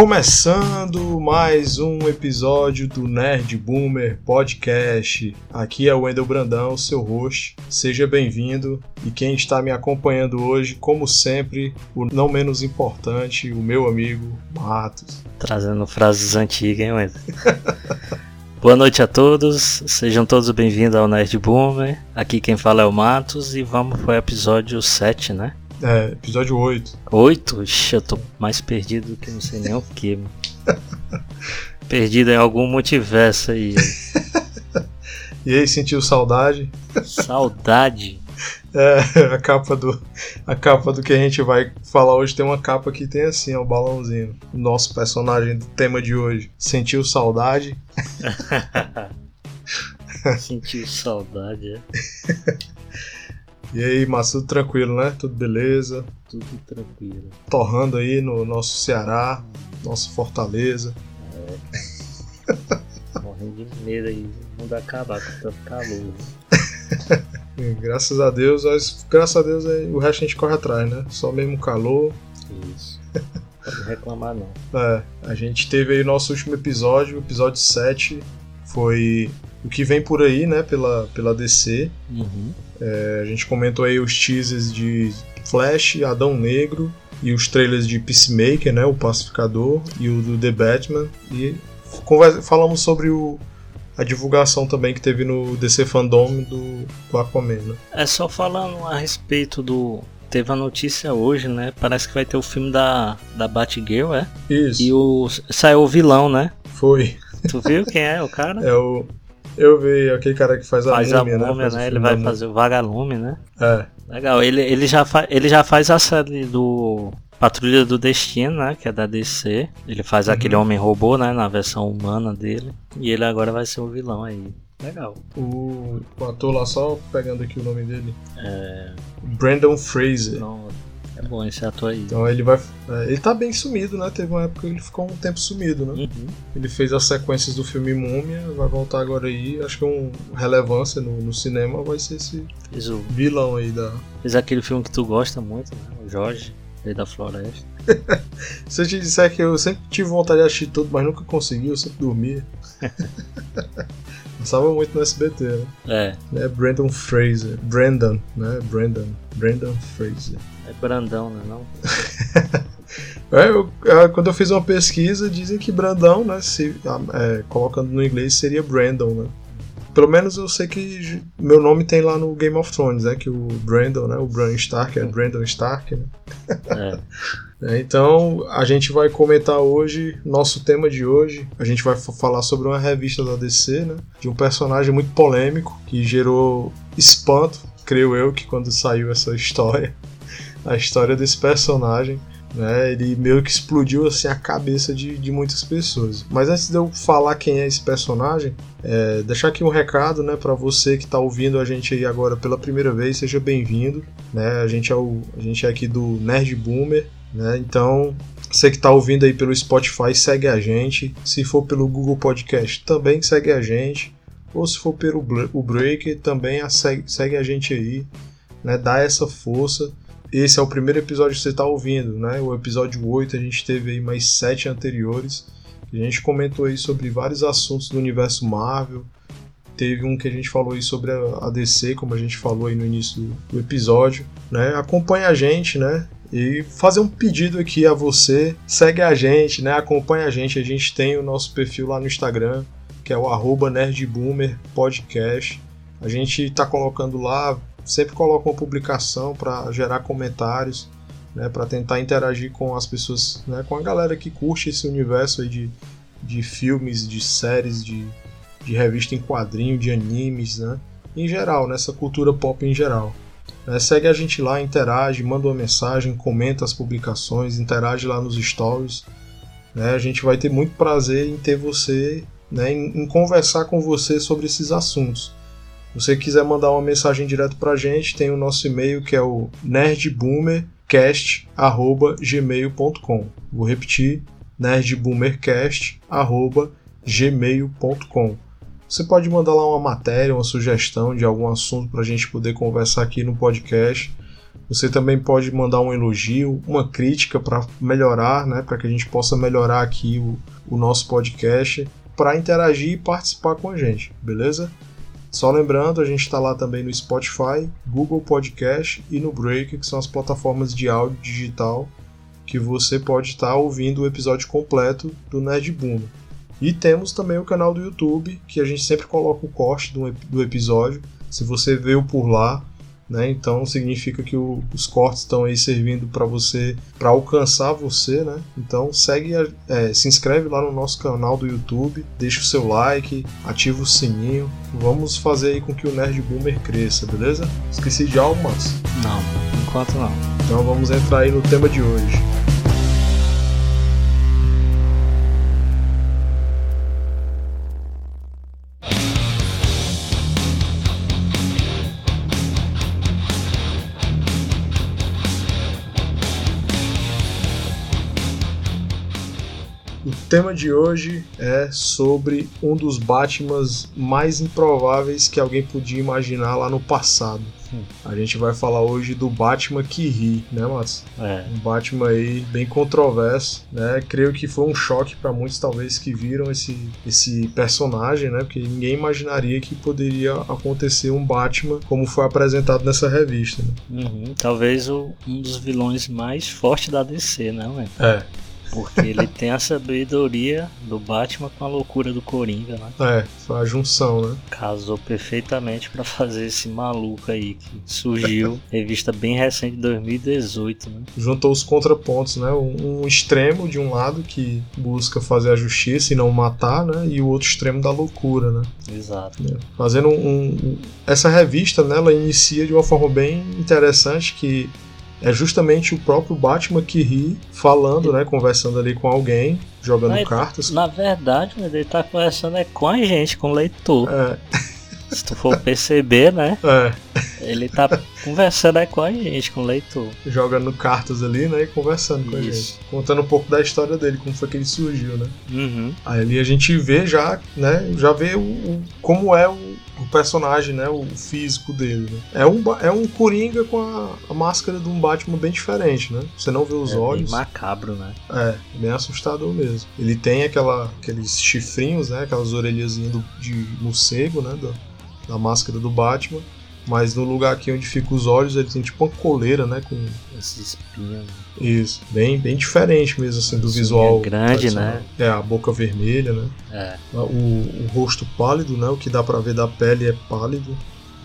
Começando mais um episódio do Nerd Boomer Podcast. Aqui é o Wendel Brandão, seu host. Seja bem-vindo. E quem está me acompanhando hoje, como sempre, o não menos importante, o meu amigo Matos. Trazendo frases antigas, hein, Wendel? Boa noite a todos, sejam todos bem-vindos ao Nerd Boomer. Aqui quem fala é o Matos e vamos para o episódio 7, né? É, episódio 8. 8? Ixi, eu tô mais perdido do que não sei nem o que. perdido em algum multiverso aí. e aí, sentiu saudade? Saudade? É, a capa do a capa do que a gente vai falar hoje tem uma capa que tem assim, ó, o balãozinho. O nosso personagem do tema de hoje. Sentiu saudade? Sentiu saudade, é. E aí, mas tudo tranquilo, né? Tudo beleza? Tudo tranquilo. Torrando aí no nosso Ceará, nosso Fortaleza. É, cara. Morrendo de medo aí, o mundo acabar com tanto calor. graças a Deus, mas, graças a Deus aí, o resto a gente corre atrás, né? Só mesmo calor. Isso. Pode reclamar não. É, a gente teve aí nosso último episódio, o episódio 7, foi o que vem por aí, né, pela, pela DC. Uhum. É, a gente comentou aí os teasers de Flash, Adão Negro e os trailers de Peacemaker, né, o Pacificador e o do The Batman e falamos sobre o, a divulgação também que teve no DC Fandom do, do Aquaman. Né? É só falando a respeito do teve a notícia hoje, né? Parece que vai ter o filme da, da Batgirl, é? Isso. E o, saiu o vilão, né? Foi. Tu viu quem é o cara? É o eu vi aquele cara que faz a faz múmia, a múmia né? Né? Ele vai fazer o Vagalume, né? É. Legal, ele, ele, já ele já faz a série do Patrulha do Destino, né? Que é da DC. Ele faz uhum. aquele homem robô, né? Na versão humana dele. E ele agora vai ser o vilão aí. Legal. O, o ator lá, só pegando aqui o nome dele. É. Brandon Fraser. É bom esse ator aí. Então ele vai. É, ele tá bem sumido, né? Teve uma época que ele ficou um tempo sumido, né? Uhum. Ele fez as sequências do filme Múmia, vai voltar agora aí. Acho que um relevância no, no cinema vai ser esse o... vilão aí da. Fez aquele filme que tu gosta muito, né? O Jorge, Rei da Floresta. Se eu te disser que eu sempre tive vontade de assistir tudo, mas nunca consegui, eu sempre dormia. Passava muito no SBT, né? É. É Brandon Fraser. Brandon, né? Brandon. Brandon Fraser. É Brandão, né? Não? é, eu, é, quando eu fiz uma pesquisa, dizem que Brandão, né? Se, é, colocando no inglês, seria Brandon, né? Pelo menos eu sei que meu nome tem lá no Game of Thrones, né? Que o Brandon, né? O Bran Stark é Brandon Stark, né? É. É, então a gente vai comentar hoje, nosso tema de hoje, a gente vai falar sobre uma revista da DC, né? De um personagem muito polêmico que gerou espanto, creio eu, que quando saiu essa história a história desse personagem. Né, ele meio que explodiu assim a cabeça de, de muitas pessoas. Mas antes de eu falar quem é esse personagem, é, deixar aqui um recado, né, para você que está ouvindo a gente aí agora pela primeira vez, seja bem-vindo, né? A gente é o, a gente é aqui do Nerd Boomer, né? Então, você que está ouvindo aí pelo Spotify, segue a gente. Se for pelo Google Podcast, também segue a gente. Ou se for pelo o Breaker, também a segue, segue a gente aí, né? Dá essa força esse é o primeiro episódio que você está ouvindo, né? O episódio 8, a gente teve aí mais sete anteriores. A gente comentou aí sobre vários assuntos do universo Marvel. Teve um que a gente falou aí sobre a DC, como a gente falou aí no início do episódio, né? Acompanha a gente, né? E fazer um pedido aqui a você, segue a gente, né? Acompanha a gente. A gente tem o nosso perfil lá no Instagram, que é o arroba nerdboomerpodcast. A gente está colocando lá sempre coloco uma publicação para gerar comentários, né, para tentar interagir com as pessoas, né, com a galera que curte esse universo de, de filmes, de séries, de, de revista em quadrinho, de animes, né, em geral, nessa cultura pop em geral. É, segue a gente lá, interage, manda uma mensagem, comenta as publicações, interage lá nos stories. Né, a gente vai ter muito prazer em ter você, né, em, em conversar com você sobre esses assuntos. Você quiser mandar uma mensagem direto pra gente, tem o nosso e-mail que é o nerdboomercast@gmail.com. Vou repetir, nerdboomercast@gmail.com. Você pode mandar lá uma matéria, uma sugestão de algum assunto para a gente poder conversar aqui no podcast. Você também pode mandar um elogio, uma crítica para melhorar, né? Para que a gente possa melhorar aqui o, o nosso podcast, para interagir e participar com a gente, beleza? Só lembrando, a gente está lá também no Spotify, Google Podcast e no Break, que são as plataformas de áudio digital que você pode estar tá ouvindo o episódio completo do Nerd Boom. E temos também o canal do YouTube, que a gente sempre coloca o corte do, do episódio. Se você veio por lá, né? Então significa que o, os cortes estão aí servindo para você, para alcançar você, né? Então segue, é, se inscreve lá no nosso canal do YouTube, deixa o seu like, ativa o sininho, vamos fazer aí com que o Nerd Boomer cresça, beleza? Esqueci de algo, mas Não, enquanto não. Então vamos entrar aí no tema de hoje. Tema de hoje é sobre um dos Batmans mais improváveis que alguém podia imaginar lá no passado. Hum. A gente vai falar hoje do Batman que ri, né, Mats? É. Um Batman aí bem controverso, né? Creio que foi um choque para muitos, talvez, que viram esse, esse personagem, né? Porque ninguém imaginaria que poderia acontecer um Batman como foi apresentado nessa revista. Né? Uhum. Talvez o, um dos vilões mais fortes da DC, né, ué? É. Porque ele tem a sabedoria do Batman com a loucura do Coringa, né? É, foi a junção, né? Casou perfeitamente para fazer esse maluco aí que surgiu, revista bem recente de 2018, né? Juntou os contrapontos, né? Um, um, extremo de um lado que busca fazer a justiça e não matar, né? E o outro extremo da loucura, né? Exato. É. Fazendo um, um, essa revista, né? Ela inicia de uma forma bem interessante que é justamente o próprio Batman que ri falando, né, conversando ali com alguém, jogando cartas. Na verdade, ele tá conversando é com a gente, com o leitor. É. Se tu for perceber, né? É. Ele tá conversando é com a gente, com o leitor. Jogando cartas ali, né? E conversando Isso. com a gente. Contando um pouco da história dele, como foi que ele surgiu, né? Uhum. Aí ali a gente vê já, né? Já vê o, o como é o, o, personagem, né? O físico dele. Né? É, um, é um Coringa com a, a, máscara de um Batman bem diferente, né? Você não vê os é olhos. Bem macabro, né? É, bem assustador mesmo. Ele tem aquela, aqueles chifrinhos, né? Aquelas orelhazinhas de morcego, né? Do, da máscara do Batman. Mas no lugar aqui onde fica os olhos, ele tem tipo uma coleira, né? Com esses espinhos. Isso, bem, bem diferente mesmo, assim, do visual. grande, né? É, a boca vermelha, né? É. O, o rosto pálido, né? O que dá pra ver da pele é pálido.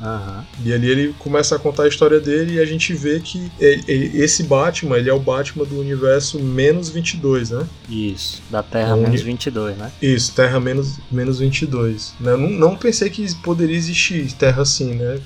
Uhum. E ali ele começa a contar a história dele e a gente vê que ele, ele, esse Batman, ele é o Batman do universo menos 22, né? Isso, da Terra menos 22, né? Isso, Terra menos, menos 22. Né? Eu não, não pensei que poderia existir Terra assim, né?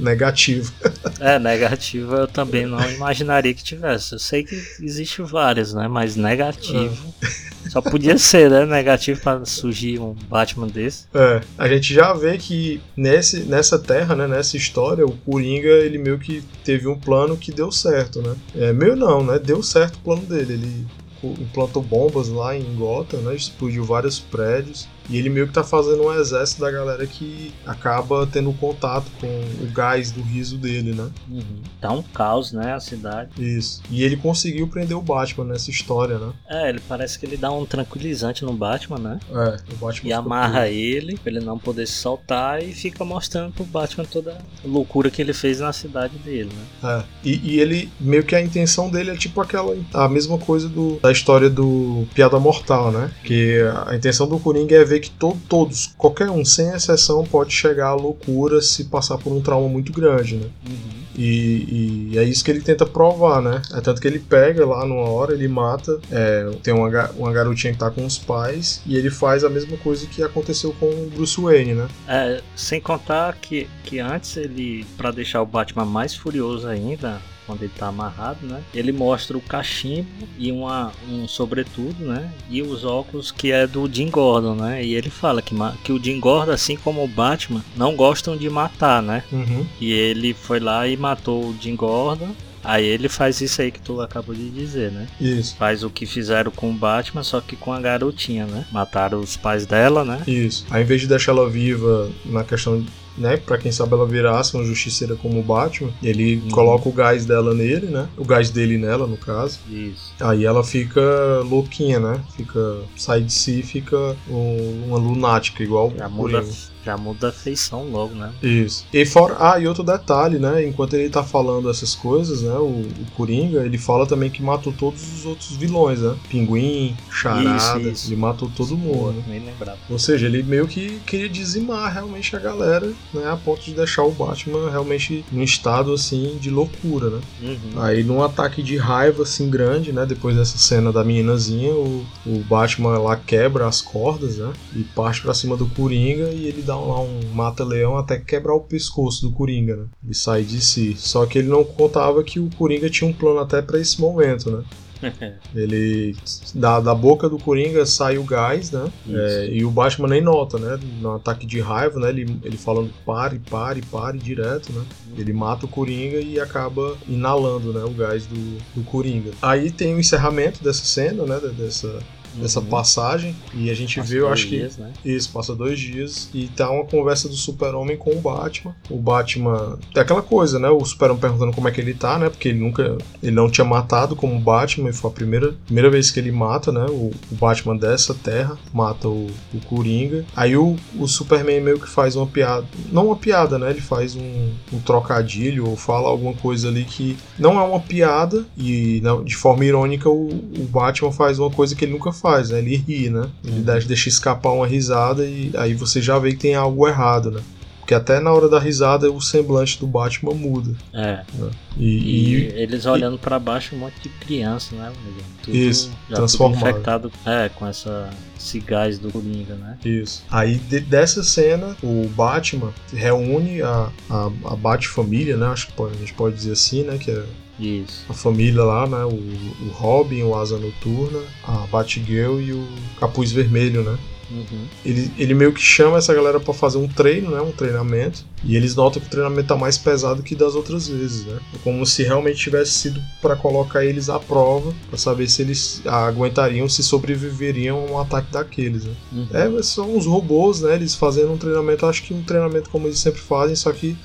Negativo. É, negativo eu também não imaginaria que tivesse. Eu sei que existe vários, né? Mas negativo. É. Só podia ser, né? Negativo para surgir um Batman desse. É, a gente já vê que nesse, nessa terra, né? Nessa história, o Coringa, ele meio que teve um plano que deu certo, né? É, meio não, né? Deu certo o plano dele. Ele implantou bombas lá em Gotham, né? Explodiu vários prédios. E ele meio que tá fazendo um exército da galera que acaba tendo contato com o gás do riso dele, né? Uhum. Tá um caos, né, a cidade. Isso. E ele conseguiu prender o Batman nessa história, né? É, ele parece que ele dá um tranquilizante no Batman, né? É, o Batman. E amarra ele pra ele não poder se soltar e fica mostrando pro Batman toda a loucura que ele fez na cidade dele, né? É. E, e ele, meio que a intenção dele é tipo aquela. a mesma coisa do, da história do Piada Mortal, né? Que a intenção do Coringa é ver que to todos, qualquer um, sem exceção, pode chegar à loucura se passar por um trauma muito grande, né? Uhum. E, e, é isso que ele tenta provar, né? É tanto que ele pega lá numa hora, ele mata. É, tem uma, uma garotinha que tá com os pais e ele faz a mesma coisa que aconteceu com o Bruce Wayne, né? É, sem contar que, que antes ele, para deixar o Batman mais furioso ainda, quando ele tá amarrado, né? Ele mostra o cachimbo e uma, um sobretudo, né? E os óculos que é do Jim Gordon, né? E ele fala que, que o Jim Gordon, assim como o Batman, não gostam de matar, né? Uhum. E ele foi lá e matou o Jim Gordon Aí ele faz isso aí que tu acabou de dizer, né? Isso. Faz o que fizeram com o Batman, só que com a garotinha, né? Mataram os pais dela, né? Isso. Aí, em vez de deixar ela viva na questão né? Pra quem sabe ela virasse uma justiceira como o Batman. Ele uhum. coloca o gás dela nele, né? O gás dele nela, no caso. Isso. Aí ela fica louquinha, né? Fica. sai de si fica um, uma lunática, igual Já muda, já muda a feição logo, né? Isso. E fora. Ah, e outro detalhe, né? Enquanto ele tá falando essas coisas, né? O, o Coringa, ele fala também que matou todos os outros vilões, né? Pinguim, Charada. Isso, isso. Ele matou todo mundo. Né? Nem lembrava. Ou seja, ele meio que queria dizimar realmente a galera, né? A ponto de deixar o Batman realmente num estado assim de loucura, né? Uhum. Aí num ataque de raiva assim grande, né? Depois dessa cena da meninazinha, o, o Batman lá quebra as cordas, né? E parte para cima do Coringa e ele dá lá um mata-leão até quebrar o pescoço do Coringa, né? Ele sai de si. Só que ele não contava que o Coringa tinha um plano até para esse momento, né? ele da, da boca do Coringa sai o gás, né? É, e o Batman nem nota, né? No ataque de raiva, né? Ele, ele falando pare, pare, pare direto, né? Ele mata o Coringa e acaba inalando, né? O gás do, do Coringa. Aí tem o encerramento dessa cena, né? Dessa dessa uhum. passagem. E a gente passa vê, eu acho dias, que. Né? Isso, passa dois dias. E tá uma conversa do Super-Homem com o Batman. O Batman. É aquela coisa, né? O Super-Homem perguntando como é que ele tá, né? Porque ele nunca. Ele não tinha matado como Batman. E foi a primeira, primeira vez que ele mata, né? O, o Batman dessa terra. Mata o, o Coringa. Aí o, o Superman meio que faz uma piada. Não uma piada, né? Ele faz um, um trocadilho ou fala alguma coisa ali que não é uma piada. E de forma irônica o, o Batman faz uma coisa que ele nunca faz, né? Ele ri, né? Ele uhum. deixa escapar uma risada e aí você já vê que tem algo errado, né? Porque até na hora da risada o semblante do Batman muda. É. Né? E, e, e, eles olhando para baixo um monte de criança, né? Tudo, isso, transformado. infectado é, com essa, esse gás do Coringa, né? Isso. Aí de, dessa cena, o Batman reúne a, a, a Bat-família, né? Acho que pode, a gente pode dizer assim, né? Que é isso. A família lá, né? O, o Robin, o Asa Noturna, a Batgirl e o Capuz Vermelho, né? Uhum. Ele, ele meio que chama essa galera para fazer um treino, né? Um treinamento. E eles notam que o treinamento tá mais pesado que das outras vezes, né? É como se realmente tivesse sido para colocar eles à prova, para saber se eles aguentariam, se sobreviveriam a um ataque daqueles, né? Uhum. É, são os robôs, né? Eles fazendo um treinamento, acho que um treinamento como eles sempre fazem, só que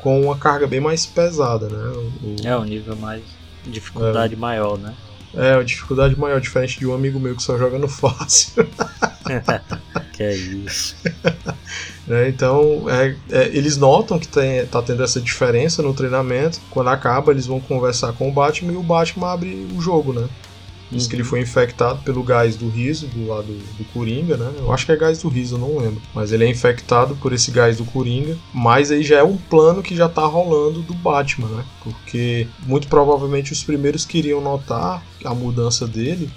com uma carga bem mais pesada, né? O, é, um nível mais. dificuldade é, maior, né? É, uma dificuldade maior, diferente de um amigo meu que só joga no fácil. que é isso. É, então, é, é, eles notam que tem, tá tendo essa diferença no treinamento. Quando acaba, eles vão conversar com o Batman e o Batman abre o jogo, né? Diz uhum. que ele foi infectado pelo gás do riso, do lado do Coringa, né? Eu acho que é gás do riso, eu não lembro. Mas ele é infectado por esse gás do Coringa. Mas aí já é um plano que já tá rolando do Batman, né? Porque muito provavelmente os primeiros queriam notar a mudança dele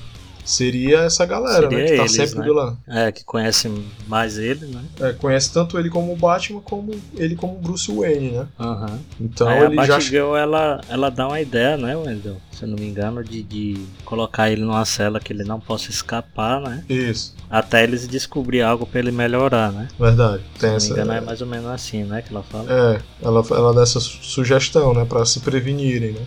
seria essa galera, seria né? Que tá eles, sempre né? do lado. É, que conhece mais ele, né? É, conhece tanto ele como o Batman, como ele como Bruce Wayne, né? Uhum. Então Aí ele a já. Batgirl, ela, ela dá uma ideia, né, Wendel? Se eu não me engano, de, de colocar ele numa cela que ele não possa escapar, né? Isso. Até eles descobrir algo pra ele melhorar, né? Verdade. Se não me engano, é mais ou menos assim, né? Que ela fala. É, ela, ela dá essa sugestão, né? Pra se prevenirem, né?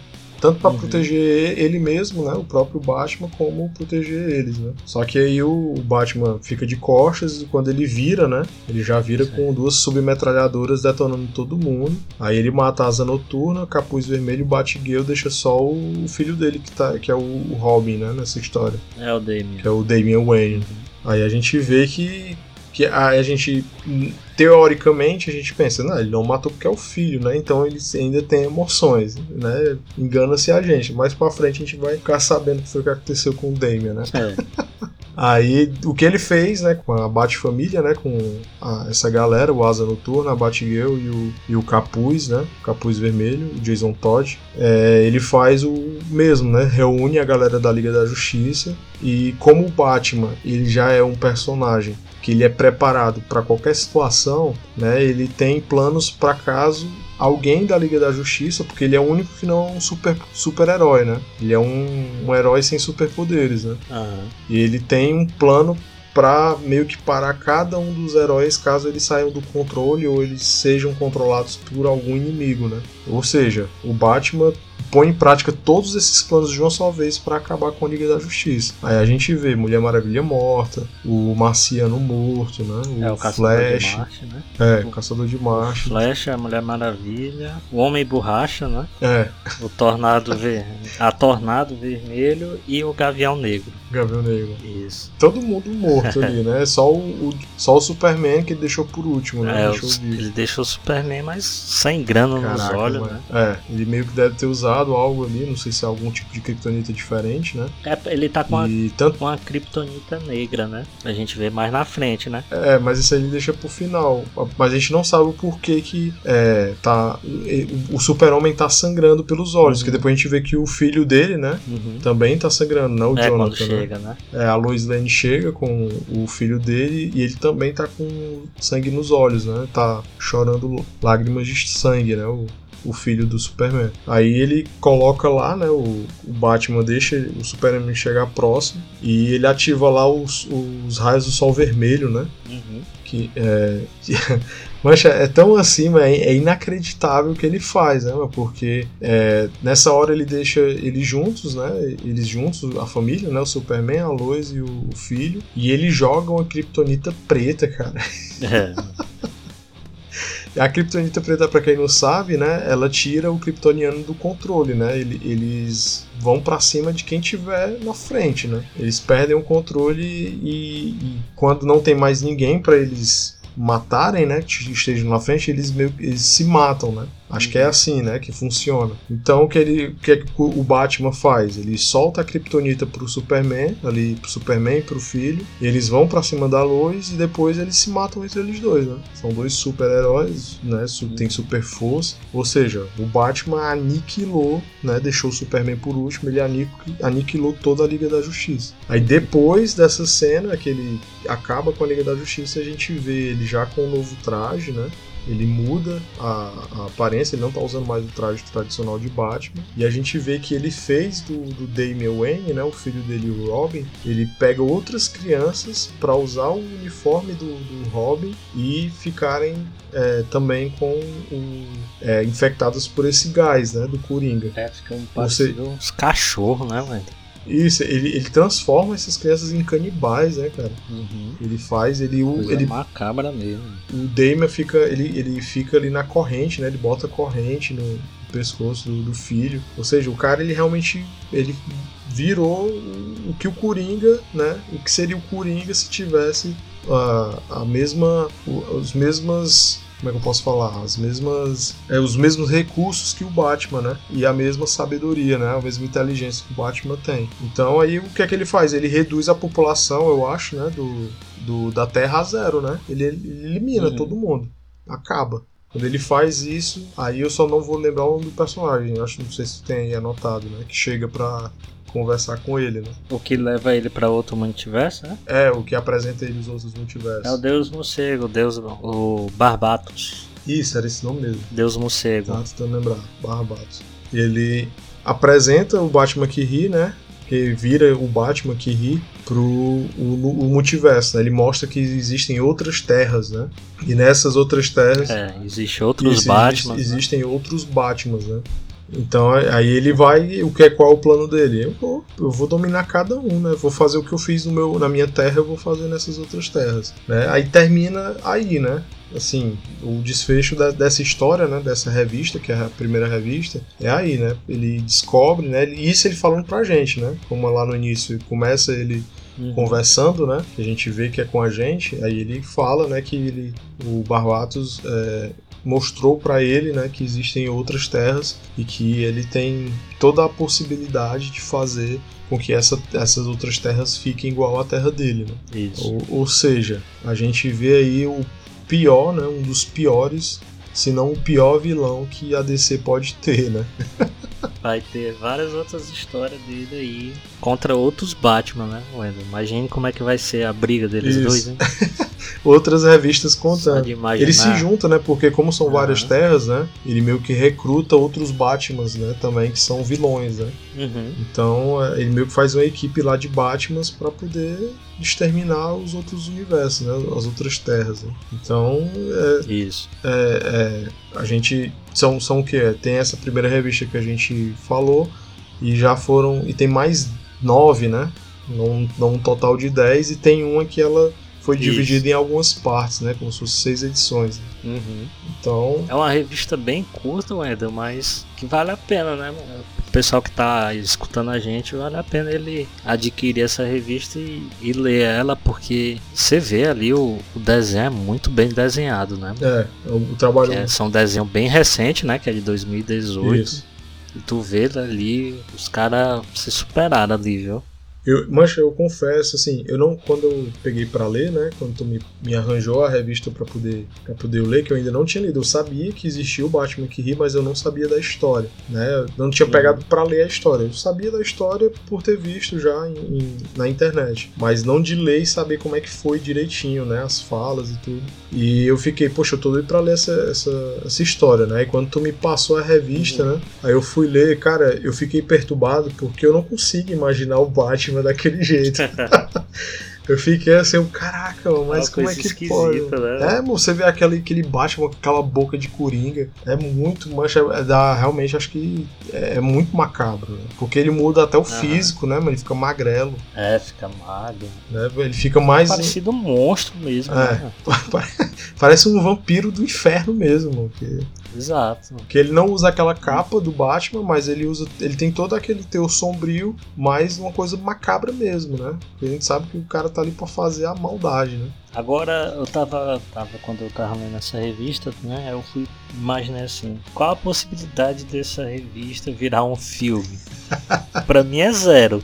Tanto para uhum. proteger ele mesmo, né, o próprio Batman, como proteger eles, né. Só que aí o Batman fica de costas e quando ele vira, né, ele já vira com duas submetralhadoras detonando todo mundo. Aí ele mata a Asa Noturna, Capuz Vermelho, Batgirl deixa só o filho dele que tá, que é o Robin, né, nessa história. É o Damian. Que é o Damian Wayne. Uhum. Aí a gente vê que que a, gente teoricamente a gente pensa, não, ele não matou porque é o filho, né? Então ele ainda tem emoções, né? Engana-se a gente. Mais para frente a gente vai ficar sabendo o que foi que aconteceu com o Damien, né? É. Aí, o que ele fez, né, com a Bat-família, né, com a, essa galera, o Asa Noturna, a Batgirl e o, e o Capuz, né, o Capuz Vermelho, o Jason Todd, é, ele faz o mesmo, né, reúne a galera da Liga da Justiça e como o Batman, ele já é um personagem que ele é preparado para qualquer situação, né? Ele tem planos para caso alguém da Liga da Justiça, porque ele é o único que não é um super super-herói, né? Ele é um, um herói sem superpoderes, né? Uhum. E ele tem um plano para meio que parar cada um dos heróis caso eles saiam do controle ou eles sejam controlados por algum inimigo, né? Ou seja, o Batman põe em prática todos esses planos de uma só vez para acabar com a Liga da Justiça. Aí a gente vê Mulher Maravilha morta, o Marciano morto, né? O, é, o Flash. De Marte, né? É, o Caçador de Marte. Flash, a Mulher Maravilha, o Homem Borracha, né? É. O Tornado Ver... a Tornado Vermelho e o Gavião Negro. Gavião Negro. Isso. Todo mundo morto ali, né? Só o, o, só o Superman que ele deixou por último, né? É, deixou ele deixou o Superman, mas sem grana Caraca, nos olhos, né? É, ele meio que deve ter usado algo ali, não sei se é algum tipo de kryptonita diferente, né? É, ele tá com, e uma, tanto... uma kryptonita negra, né? A gente vê mais na frente, né? É, mas isso aí deixa pro final. Mas a gente não sabe o porquê que é, tá, o super-homem tá sangrando pelos olhos, uhum. que depois a gente vê que o filho dele, né? Uhum. Também tá sangrando, não o é, Jonathan. Né? chega, né? É, a Lois Lane chega com o filho dele e ele também tá com sangue nos olhos, né? Tá chorando lágrimas de sangue, né? O, o filho do Superman. Aí ele coloca lá, né? O, o Batman deixa o Superman chegar próximo e ele ativa lá os, os raios do sol vermelho, né? Uhum. Que é. Mancha, é tão assim, mas é inacreditável o que ele faz, né? Porque é, nessa hora ele deixa eles juntos, né? Eles juntos, a família, né? O Superman, a Lois e o filho. E eles jogam a Kryptonita preta, cara. É. A Kryptonita preta, para quem não sabe, né, ela tira o Kryptoniano do controle, né? Eles vão para cima de quem tiver na frente, né? Eles perdem o controle e, e quando não tem mais ninguém para eles matarem, né, que estejam na frente, eles meio eles se matam, né? Acho que é assim, né, que funciona. Então o que ele, o que, é que o Batman faz? Ele solta a Kryptonita pro Superman, ali pro Superman e pro filho, e eles vão para cima da luz e depois eles se matam entre eles dois, né? São dois super-heróis, né? Tem super força, ou seja, o Batman aniquilou, né? Deixou o Superman por último, ele aniquilou toda a Liga da Justiça. Aí depois dessa cena que ele acaba com a Liga da Justiça, a gente vê ele já com um novo traje, né? Ele muda a, a, aparência, ele não tá usando mais o traje tradicional de Batman. E a gente vê que ele fez do, do Damian Wayne, né, o filho dele, o Robin, ele pega outras crianças para usar o uniforme do, do Robin e ficarem é, também com o, é, infectados por esse gás, né, do Coringa. É, ficam parecendo uns cachorros, né, velho? Isso, ele, ele transforma essas crianças em canibais, né, cara? Uhum. Ele faz, ele. O, ele macabra mesmo. O Damon fica, ele, ele fica ali na corrente, né? Ele bota corrente no, pescoço do, do, filho. Ou seja, o cara ele realmente ele virou o que o Coringa, né? O que seria o Coringa se tivesse a, a mesma, os mesmas como é que eu posso falar? As mesmas. É, os mesmos recursos que o Batman, né? E a mesma sabedoria, né? A mesma inteligência que o Batman tem. Então aí o que é que ele faz? Ele reduz a população, eu acho, né? Do, do da Terra a zero, né? Ele, ele elimina uhum. todo mundo. Acaba. Quando ele faz isso, aí eu só não vou lembrar o nome do personagem. Eu acho, não sei se tem aí anotado, né? Que chega pra conversar com ele, né? O que leva ele para outro multiverso, né? É, o que apresenta ele os outros multiversos. É o Deus Morcego, o Deus o Barbatos. Isso, era esse nome mesmo. Deus Morcego. Tá tentando lembrar, Barbatos. Ele apresenta o Batman que ri, né? Que vira o Batman que ri pro o, o multiverso, né? Ele mostra que existem outras terras, né? E nessas outras terras... É, existem outros Batman. Existe, né? Existem outros Batmans, né? Então aí ele vai, o que é qual é o plano dele? Eu vou, eu vou dominar cada um, né? Vou fazer o que eu fiz no meu, na minha terra, eu vou fazer nessas outras terras, né? Aí termina aí, né? Assim, o desfecho da, dessa história, né? Dessa revista, que é a primeira revista, é aí, né? Ele descobre, né? Isso ele falando pra gente, né? Como lá no início começa ele Uhum. conversando, né? Que a gente vê que é com a gente. Aí ele fala, né? Que ele, o Barbatos é, mostrou para ele né, que existem outras terras e que ele tem toda a possibilidade de fazer com que essa, essas outras terras fiquem igual à terra dele. Né? Ou, ou, seja, a gente vê aí o pior, né, um dos piores, se não o pior vilão que a DC pode ter, né? Vai ter várias outras histórias dele aí contra outros Batman, né, Wendel? Imagine como é que vai ser a briga deles Isso. dois, hein? outras revistas contando. Ele se junta, né? Porque como são várias terras, né? Ele meio que recruta outros Batmans, né? Também que são vilões, né? Uhum. Então é, ele meio que faz uma equipe lá de Batmans para poder exterminar os outros universos, né? As outras terras. Né? Então é, isso. É, é, a gente são são o que é? Tem essa primeira revista que a gente falou e já foram e tem mais nove, né? Num, num total de dez e tem uma que ela foi Isso. dividida em algumas partes, né? Como se fossem seis edições. Né? Uhum. Então. É uma revista bem curta, Wendel, mas que vale a pena, né? O pessoal que tá escutando a gente, vale a pena ele adquirir essa revista e, e ler ela, porque você vê ali o, o, desenho é muito bem desenhado, né? É, o trabalho. É, são desenho bem recente, né? Que é de 2018. Isso. E tu vê ali, os caras se superaram ali, viu? Eu, mancha, eu confesso, assim, eu não, quando eu peguei para ler, né, quando tu me, me arranjou a revista para poder para poder ler, que eu ainda não tinha lido, eu sabia que existia o Batman que ri, mas eu não sabia da história, né, eu não tinha pegado para ler a história, eu sabia da história por ter visto já em, em, na internet, mas não de ler e saber como é que foi direitinho, né, as falas e tudo. E eu fiquei, poxa, eu tô doido pra ler essa, essa, essa história, né, e quando tu me passou a revista, uhum. né, aí eu fui ler, cara, eu fiquei perturbado porque eu não consigo imaginar o Batman daquele jeito. Eu fiquei assim, caraca, mas como é que pode? Né? É, você vê aquele, aquele Batman com aquela boca de coringa. É muito mancha. É, dá, realmente acho que é, é muito macabro. Né? Porque ele muda até o físico, né? Mas ele fica magrelo. É, fica magro. Né? Ele fica mais. Parecido um monstro mesmo. É, né? Parece um vampiro do inferno mesmo. Que... Exato. Que ele não usa aquela capa do Batman, mas ele usa. Ele tem todo aquele teu sombrio, mas uma coisa macabra mesmo, né? Porque a gente sabe que o cara tá ali pra fazer a maldade, né? Agora eu tava, tava quando eu tava lendo essa revista, né? Eu fui imaginar assim, qual a possibilidade dessa revista virar um filme? para mim é zero.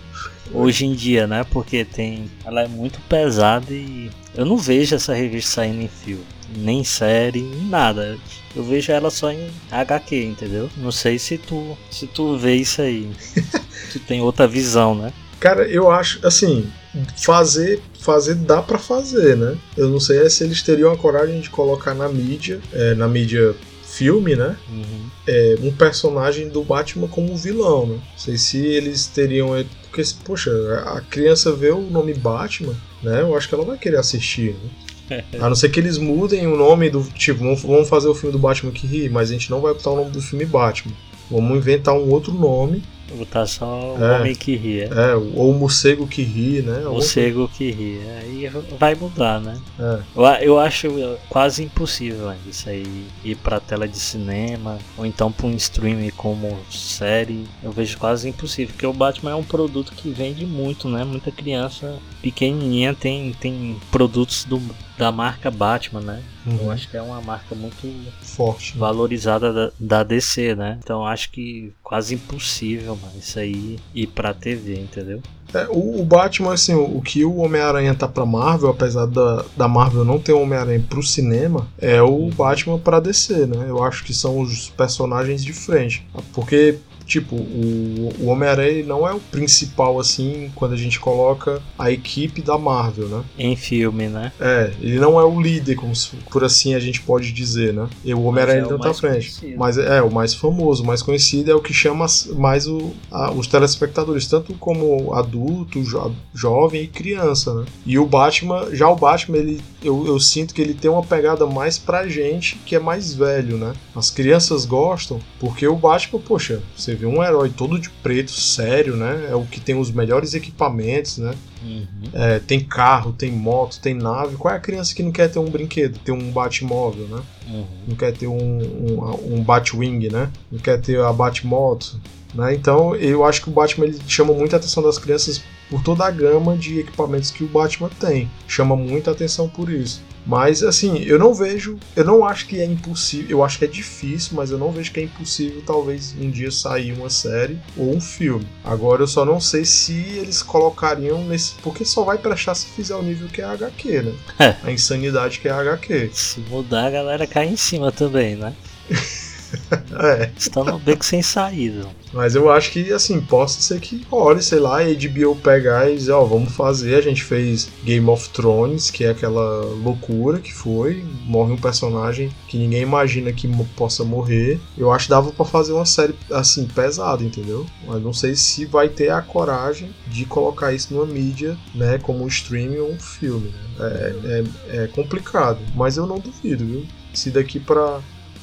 Hoje em dia, né? Porque tem, ela é muito pesada e eu não vejo essa revista saindo em filme, nem série, nem nada. Eu vejo ela só em HQ, entendeu? Não sei se tu, se tu vê isso aí. tu tem outra visão, né? Cara, eu acho assim, fazer fazer dá para fazer, né? Eu não sei se eles teriam a coragem de colocar na mídia, é, na mídia filme, né? Uhum. É, um personagem do Batman como vilão, né? Não sei se eles teriam. É, porque, poxa, a criança vê o nome Batman, né? Eu acho que ela vai querer assistir, né? A não ser que eles mudem o nome do. Tipo, vamos fazer o filme do Batman que ri, mas a gente não vai botar o nome do filme Batman. Vamos inventar um outro nome Botar só o é, homem que ri. É. é, ou o morcego que ri, né? O morcego que ri. Aí vai mudar, né? É. Eu, eu acho quase impossível isso aí ir pra tela de cinema, ou então pra um streaming como série. Eu vejo quase impossível, porque o Batman é um produto que vende muito, né? Muita criança pequenininha tem, tem produtos do, da marca Batman, né? Uhum. Eu acho que é uma marca muito forte, né? valorizada da, da, DC, né? Então acho que quase impossível, mano, isso aí ir pra TV, entendeu? É, o, o, Batman, assim, o, o que o Homem-Aranha tá pra Marvel, apesar da, da Marvel não ter o Homem-Aranha pro cinema, é o. Batman pra DC, né? Eu acho que são os personagens de frente. Porque tipo, o, o Homem-Aranha não é o principal, assim, quando a gente coloca a equipe da Marvel, né? Em filme, né? É, ele não é o líder, como se, por assim a gente pode dizer, né? E o Homem-Aranha é não tá à frente. Conhecido. Mas é, é, o mais famoso, o mais conhecido é o que chama mais o, a, os telespectadores, tanto como adulto, jo, jovem e criança, né? E o Batman, já o Batman, ele, eu, eu sinto que ele tem uma pegada mais pra gente que é mais velho, né? As crianças gostam, porque o Batman, poxa, você um herói todo de preto, sério, né? É o que tem os melhores equipamentos, né? Uhum. É, tem carro, tem moto, tem nave. Qual é a criança que não quer ter um brinquedo, ter um Batmóvel, né? Uhum. Não quer ter um, um, um Batwing, né? Não quer ter a Batmoto. Né? Então eu acho que o Batman ele chama muita atenção das crianças por toda a gama de equipamentos que o Batman tem. Chama muita atenção por isso. Mas assim, eu não vejo, eu não acho que é impossível, eu acho que é difícil, mas eu não vejo que é impossível talvez um dia sair uma série ou um filme. Agora eu só não sei se eles colocariam nesse, porque só vai prestar se fizer o nível que é a HQ, né? É. A insanidade que é a HQ. Se mudar, a galera cai em cima também, né? É. Está no beco sem saída. Mas eu acho que, assim, possa ser que olhe, sei lá, a HBO pegar e dizer, ó, vamos fazer. A gente fez Game of Thrones, que é aquela loucura que foi. Morre um personagem que ninguém imagina que possa morrer. Eu acho que dava pra fazer uma série, assim, pesada, entendeu? Mas não sei se vai ter a coragem de colocar isso numa mídia, né, como um streaming ou um filme. Né? É, é, é complicado, mas eu não duvido, viu? Se daqui pra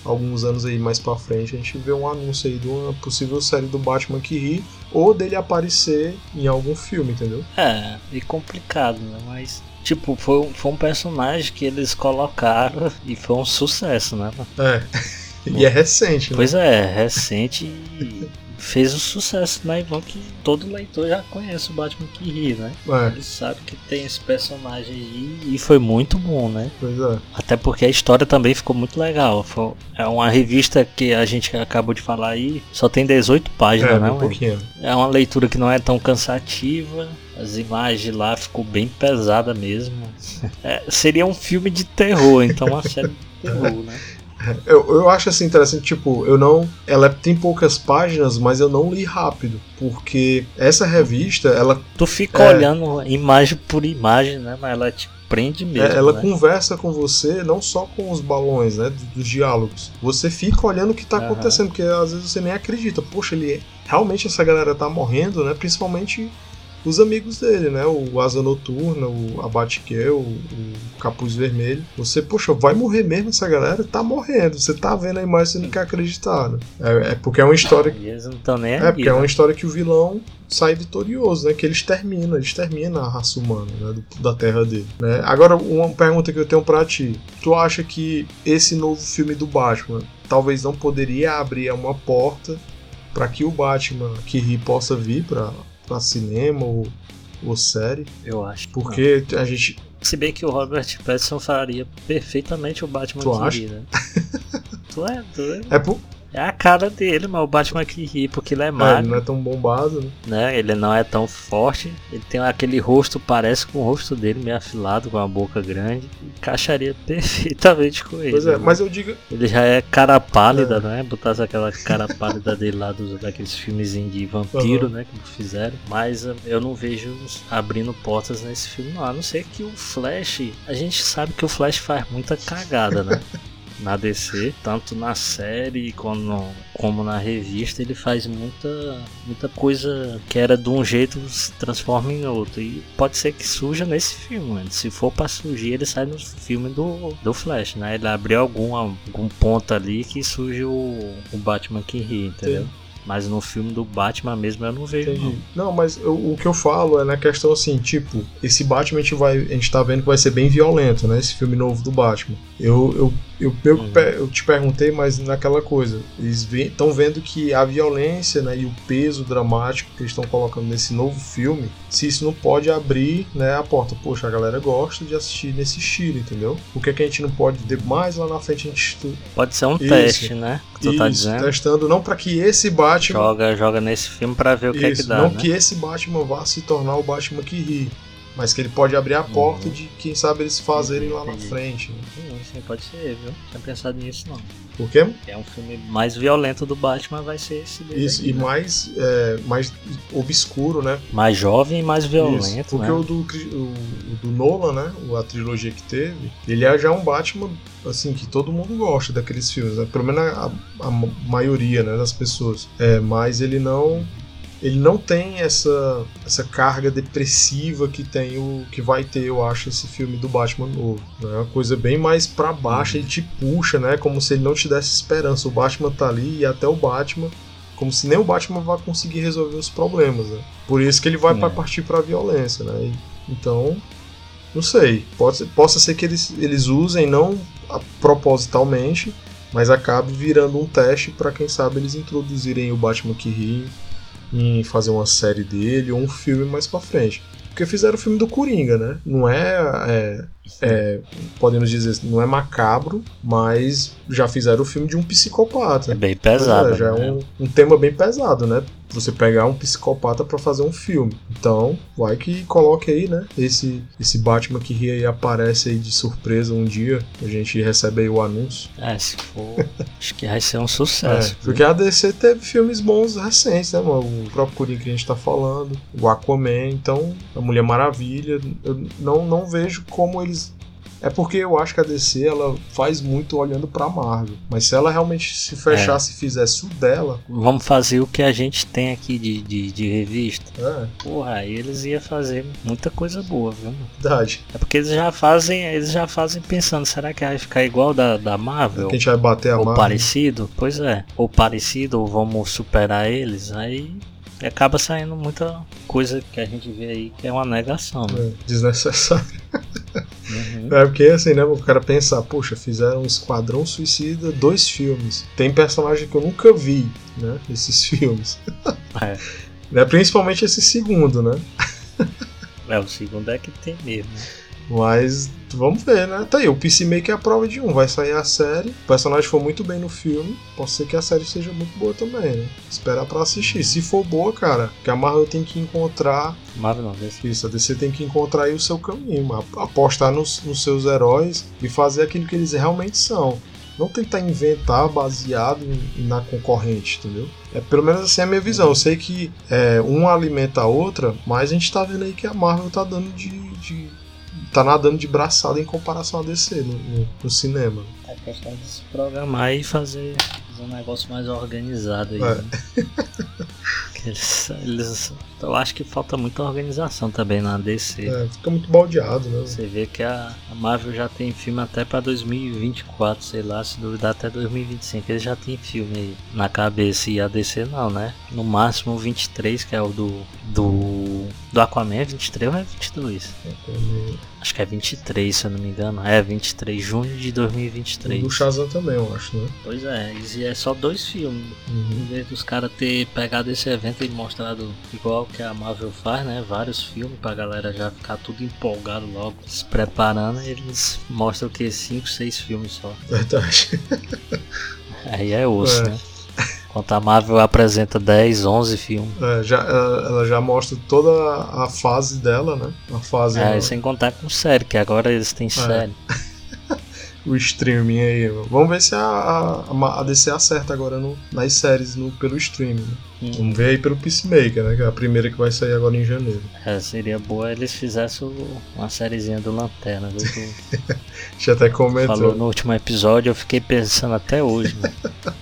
alguns anos aí mais para frente a gente vê um anúncio aí de uma possível série do Batman que ri ou dele aparecer em algum filme, entendeu? É, e complicado, né? Mas tipo, foi, foi um personagem que eles colocaram e foi um sucesso, né? É. E é recente, né? Pois é, recente e fez o sucesso na Ivan que todo leitor já conhece o Batman que ri, né? É. Ele sabe que tem esse personagem aí e foi muito bom, né? Pois é. Até porque a história também ficou muito legal. Foi, é uma revista que a gente acabou de falar aí, só tem 18 páginas, é, né? Um pouquinho. É uma leitura que não é tão cansativa. As imagens lá ficou bem pesada mesmo. É, seria um filme de terror, então uma série de terror, né? Eu, eu acho assim interessante, tipo, eu não. Ela tem poucas páginas, mas eu não li rápido. Porque essa revista, ela. Tu fica é, olhando imagem por imagem, né? Mas ela te prende mesmo. É, ela né? conversa com você não só com os balões, né? Dos, diálogos. Você fica olhando o que tá uhum. acontecendo, porque às vezes você nem acredita. Poxa, ele. Realmente essa galera tá morrendo, né? Principalmente os amigos dele, né? O Asa Noturna, o Abatgirl, o, o Capuz Vermelho. Você, poxa, vai morrer mesmo essa galera? Tá morrendo. Você tá vendo a imagem, você não quer acreditar, né? É, é porque é uma história. Eles não estão nem É, porque é uma história que o vilão sai vitorioso, né? Que eles terminam, eles terminam a raça humana, né? Do, da terra dele. Né? Agora, uma pergunta que eu tenho para ti. Tu acha que esse novo filme do Batman talvez não poderia abrir uma porta para que o Batman que possa vir para para cinema ou, ou série. Eu acho. Porque não. a gente. Se bem que o Robert Pattinson faria perfeitamente o Batman tu acha? né? tu é doido. É por, é a cara dele, mas o Batman que ri, porque ele é magro. É, ele não é tão bombado, né? né? Ele não é tão forte. Ele tem aquele rosto, parece com o rosto dele, meio afilado, com a boca grande. Encaixaria perfeitamente com ele. Pois é, né? mas eu digo. Ele já é cara pálida, é. né? Botasse aquela cara pálida dele lá dos, daqueles filmezinhos de vampiro, uhum. né? Que fizeram. Mas hum, eu não vejo abrindo portas nesse filme, não. A não ser que o Flash. A gente sabe que o Flash faz muita cagada, né? na DC, tanto na série como, como na revista, ele faz muita, muita coisa que era de um jeito se transforma em outro. E pode ser que surja nesse filme, se for para surgir, ele sai no filme do, do Flash, né? Ele abriu algum, algum ponto ali que surge o, o Batman que ri, entendeu? Sim. Mas no filme do Batman mesmo eu não vejo. Não. não, mas eu, o que eu falo é na questão assim, tipo, esse Batman a gente, vai, a gente tá vendo que vai ser bem violento, né? Esse filme novo do Batman. Eu, eu eu, eu, uhum. eu, te perguntei, mas naquela coisa, eles estão vendo que a violência né, e o peso dramático que eles estão colocando nesse novo filme, se isso não pode abrir né, a porta. Poxa, a galera gosta de assistir nesse estilo, entendeu? Por que, que a gente não pode ter mais lá na frente a gente. Pode ser um isso, teste, né? Que tu tá isso, tá dizendo. Testando, não para que esse Batman. Joga, joga nesse filme para ver o que isso, é que dá. Não né? que esse Batman vá se tornar o Batman que ri mas que ele pode abrir a porta uhum. de quem sabe eles fazerem lá na frente. Né? Sim, sim, pode ser, viu? Não tinha pensado nisso não. Por quê? É um filme mais violento do Batman, vai ser esse dele. Isso, aí, e né? mais, é, mais obscuro, né? Mais jovem e mais violento. Isso, porque né? o, do, o, o do Nolan, né? A trilogia que teve, ele é já um Batman, assim, que todo mundo gosta daqueles filmes, né? Pelo menos a, a maioria né, das pessoas. É, mas ele não ele não tem essa, essa carga depressiva que tem o que vai ter, eu acho, esse filme do Batman novo. Né? É uma coisa bem mais para baixo, ele te puxa, né? Como se ele não te desse esperança. O Batman tá ali e até o Batman, como se nem o Batman vai conseguir resolver os problemas. Né? Por isso que ele vai é. para partir para violência, né? E, então, não sei. Pode, possa ser que eles, eles usem não propositalmente, mas acabe virando um teste para quem sabe eles introduzirem o Batman que ri em fazer uma série dele ou um filme mais pra frente. Porque fizeram o filme do Coringa, né? Não é, é é, podemos dizer, não é macabro, mas já fizeram o filme de um psicopata. É bem pesado. É, já né? é um, um tema bem pesado, né? Você pegar um psicopata para fazer um filme. Então, vai que coloque aí, né? Esse, esse Batman que ri aí aparece aí de surpresa um dia. A gente recebe aí o anúncio. É, se for. acho que vai ser um sucesso. É, porque a DC teve filmes bons recentes, né, mano? O próprio Coringa que a gente tá falando, o Aquaman, então, a Mulher Maravilha. Eu não, não vejo como eles é porque eu acho que a DC ela faz muito olhando pra Marvel. Mas se ela realmente se fechasse é. e fizesse o dela. Vamos fazer o que a gente tem aqui de, de, de revista. É. Porra, aí eles iam fazer muita coisa boa, viu? Verdade. É porque eles já fazem, eles já fazem pensando, será que vai ficar igual da, da Marvel? Que a gente vai bater a ou Marvel. parecido? Pois é. Ou parecido, ou vamos superar eles. Aí acaba saindo muita coisa que a gente vê aí que é uma negação. Né? É, desnecessário. Uhum. É porque assim, né? O cara pensar, poxa, fizeram Esquadrão Suicida, dois filmes. Tem personagem que eu nunca vi, né? Nesses filmes. É. né, principalmente esse segundo, né? É, o segundo é que tem mesmo. Mas vamos ver, né? Tá aí, o Peacemaker é a prova de um. Vai sair a série. O personagem foi muito bem no filme. Pode ser que a série seja muito boa também, né? Esperar pra assistir. Se for boa, cara, que a Marvel tem que encontrar. Marvel não, DC. Isso, a DC tem que encontrar aí o seu caminho. Apostar nos, nos seus heróis e fazer aquilo que eles realmente são não tentar inventar baseado na concorrente, entendeu? É pelo menos assim é a minha visão. Eu sei que é, um alimenta a outra, mas a gente tá vendo aí que a Marvel tá dando de, de tá nadando de braçada em comparação a DC no, no, no cinema. É questão de se programar e fazer, fazer um negócio mais organizado aí. É. Né? eles, eles, eu acho que falta muita organização também na DC. É, fica muito baldeado, né? Você vê que a, a Marvel já tem filme até pra 2024, sei lá, se duvidar até 2025. Eles já tem filme aí na cabeça e a DC não, né? No máximo 23, que é o do. do. Do Aquaman, 23 ou é 22? Aquaman. Acho que é 23, se eu não me engano. É 23, junho de 2023. Do Shazam também, eu acho, né? Pois é, e é só dois filmes. Uhum. Em vez dos caras ter pegado esse evento e mostrado igual que a Marvel faz, né? Vários filmes pra galera já ficar tudo empolgado logo, se preparando, eles mostram que 5, 6 filmes só. Verdade. Aí é osso, É. né? Enquanto a Marvel apresenta 10, 11 filmes. É, já, ela ela já mostra toda a fase dela, né? A fase. É, sem contar com série, que agora eles têm série. o streaming aí. Vamos ver se a, a, a DC acerta agora no, nas séries no, pelo streaming. Né? Hum. Vamos ver aí pelo Peacemaker, né? Que é a primeira que vai sair agora em janeiro. É, seria boa eles fizessem uma sériezinha do Lanterna, viu? A gente até comentou. falou no último episódio, eu fiquei pensando até hoje, mano.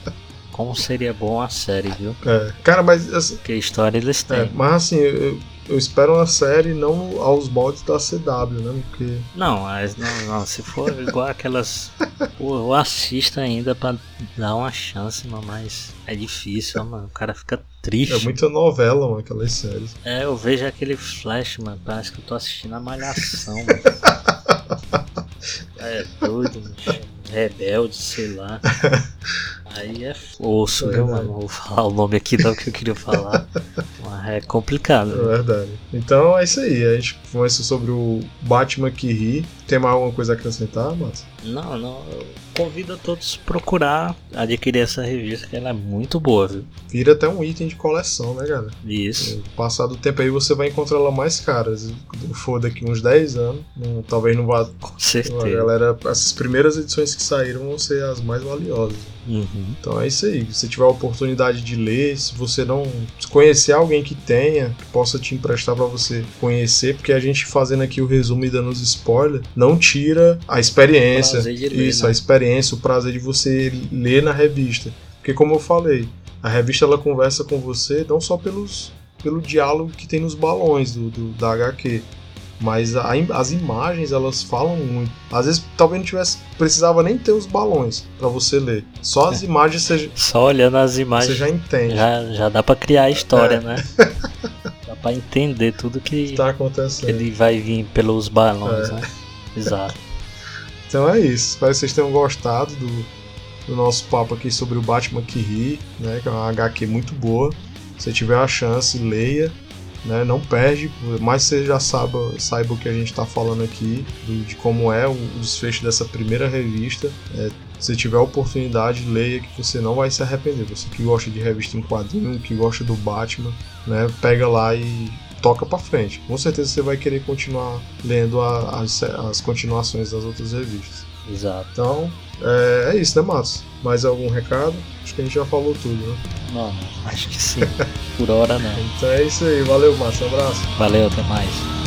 Como seria bom a série, viu? É. Cara, mas, assim, Que história eles têm. é, mas assim, eu, eu espero uma série não aos moldes da CW, né? Porque. Não, mas não, não, se for igual aquelas. Pô, eu assisto ainda pra dar uma chance, mano, mas é difícil, mano. O cara fica triste. É muita novela, mano, aquelas séries. É, eu vejo aquele flash, mano. Parece que eu tô assistindo a malhação, mano. É doido, mano. Rebelde, sei lá. Aí é osso, viu, mano? Não vou falar o nome aqui não que eu queria falar. Mas é complicado. É né? verdade. Então é isso aí. A gente conversou sobre o Batman que ri. Tem mais alguma coisa a acrescentar, Matos? Não, não. Eu convido a todos a procurar adquirir essa revista, que ela é muito boa, viu? Vira até um item de coleção, né, cara? Isso. Passado o tempo aí você vai encontrar ela mais cara. Se for daqui uns 10 anos, não- talvez não vá. Com A certeza. galera, essas primeiras edições que saíram vão ser as mais valiosas. Uhum. Então é isso aí. Se você tiver a oportunidade de ler, se você não se conhecer alguém que tenha, que possa te emprestar pra você conhecer, porque a gente fazendo aqui o resumo e dando os spoilers, não tira a experiência. Ler, isso, né? a experiência, o prazer de você ler na revista. Porque como eu falei, a revista ela conversa com você não só pelos pelo diálogo que tem nos balões do, do- da HQ, mas a as imagens elas falam muito. Às vezes talvez não tivesse precisava nem ter os balões pra você ler. Só as imagens você, Só olhando as você imagens já entende já, já dá pra criar a história, É. né? dá pra entender tudo que, está que acontecendo. ele vai vir pelos balões, É. né? Exato. Então é isso. Espero que vocês tenham gostado do, do nosso papo aqui sobre o Batman que ri, né? Que é uma HQ muito boa. Se tiver a chance, leia. né? Não perde, mais você já saiba, saiba o que a gente está falando aqui, do, de como é o, o desfecho dessa primeira revista. É, se tiver a oportunidade, leia que você não vai se arrepender. Você que gosta de revista em quadrinho, que gosta do Batman, né? Pega lá e toca para frente. Com certeza você vai querer continuar lendo a, as, as continuações das outras revistas. Exato. Então, é, é, isso, né, Matos? Mais algum recado? Acho que a gente já falou tudo, né? Não, acho que sim. Por hora não. então é isso aí. Valeu, Matos. Um abraço. Valeu, até mais.